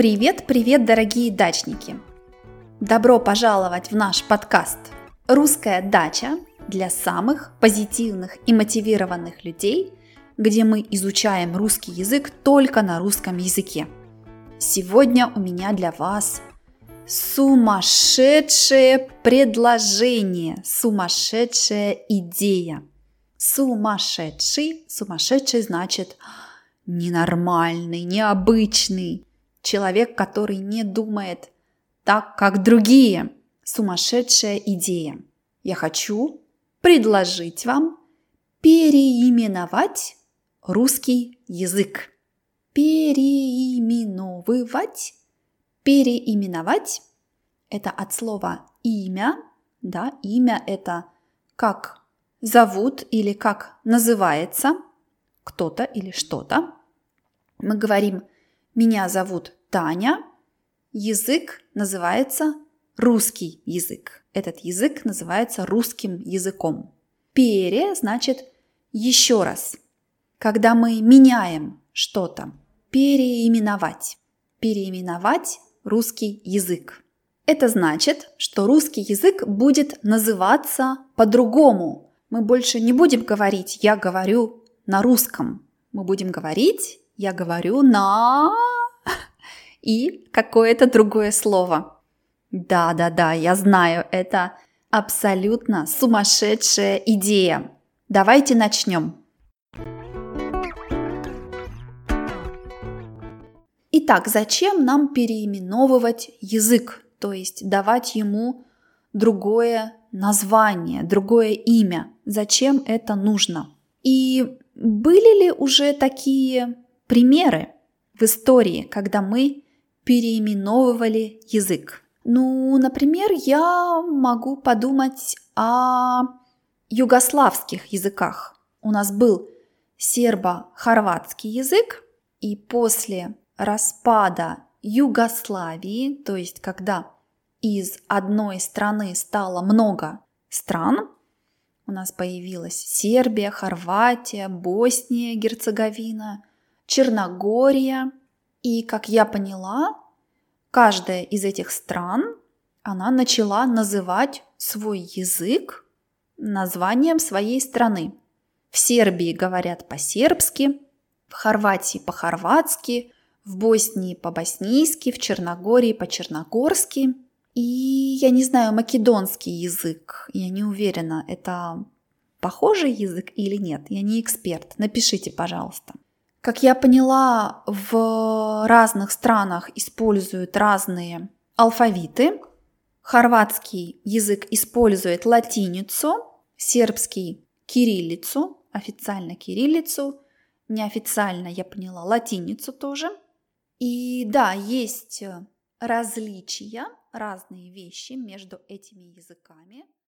Привет, привет, дорогие дачники! Добро пожаловать в наш подкаст «Русская дача» для самых позитивных и мотивированных людей, где мы изучаем русский язык только на русском языке. Сегодня у меня для вас сумасшедшее предложение, сумасшедшая идея. Сумасшедший, сумасшедший значит ненормальный, необычный, человек, который не думает так, как другие. Сумасшедшая идея. Я хочу предложить вам переименовать русский язык. Переименовывать. Переименовать – это от слова имя. Да, имя – это как зовут или как называется кто-то или что-то. Мы говорим «меня зовут Таня», язык называется русский язык. Этот язык называется русским языком. Пере значит еще раз. Когда мы меняем что-то, переименовать. Переименовать русский язык. Это значит, что русский язык будет называться по-другому. Мы больше не будем говорить «я говорю на русском». Мы будем говорить «я говорю на и какое-то другое слово. Да-да-да, я знаю, это абсолютно сумасшедшая идея. Давайте начнем. Итак, зачем нам переименовывать язык, то есть давать ему другое название, другое имя? Зачем это нужно? И были ли уже такие примеры в истории, когда мы переименовывали язык. Ну, например, я могу подумать о югославских языках. У нас был сербо-хорватский язык, и после распада Югославии, то есть когда из одной страны стало много стран, у нас появилась Сербия, Хорватия, Босния, Герцеговина, Черногория – и, как я поняла, каждая из этих стран, она начала называть свой язык названием своей страны. В Сербии говорят по-сербски, в Хорватии по-хорватски, в Боснии по-боснийски, в Черногории по-черногорски. И я не знаю, македонский язык, я не уверена, это похожий язык или нет, я не эксперт. Напишите, пожалуйста. Как я поняла, в разных странах используют разные алфавиты. Хорватский язык использует латиницу, сербский – кириллицу, официально кириллицу, неофициально, я поняла, латиницу тоже. И да, есть различия, разные вещи между этими языками –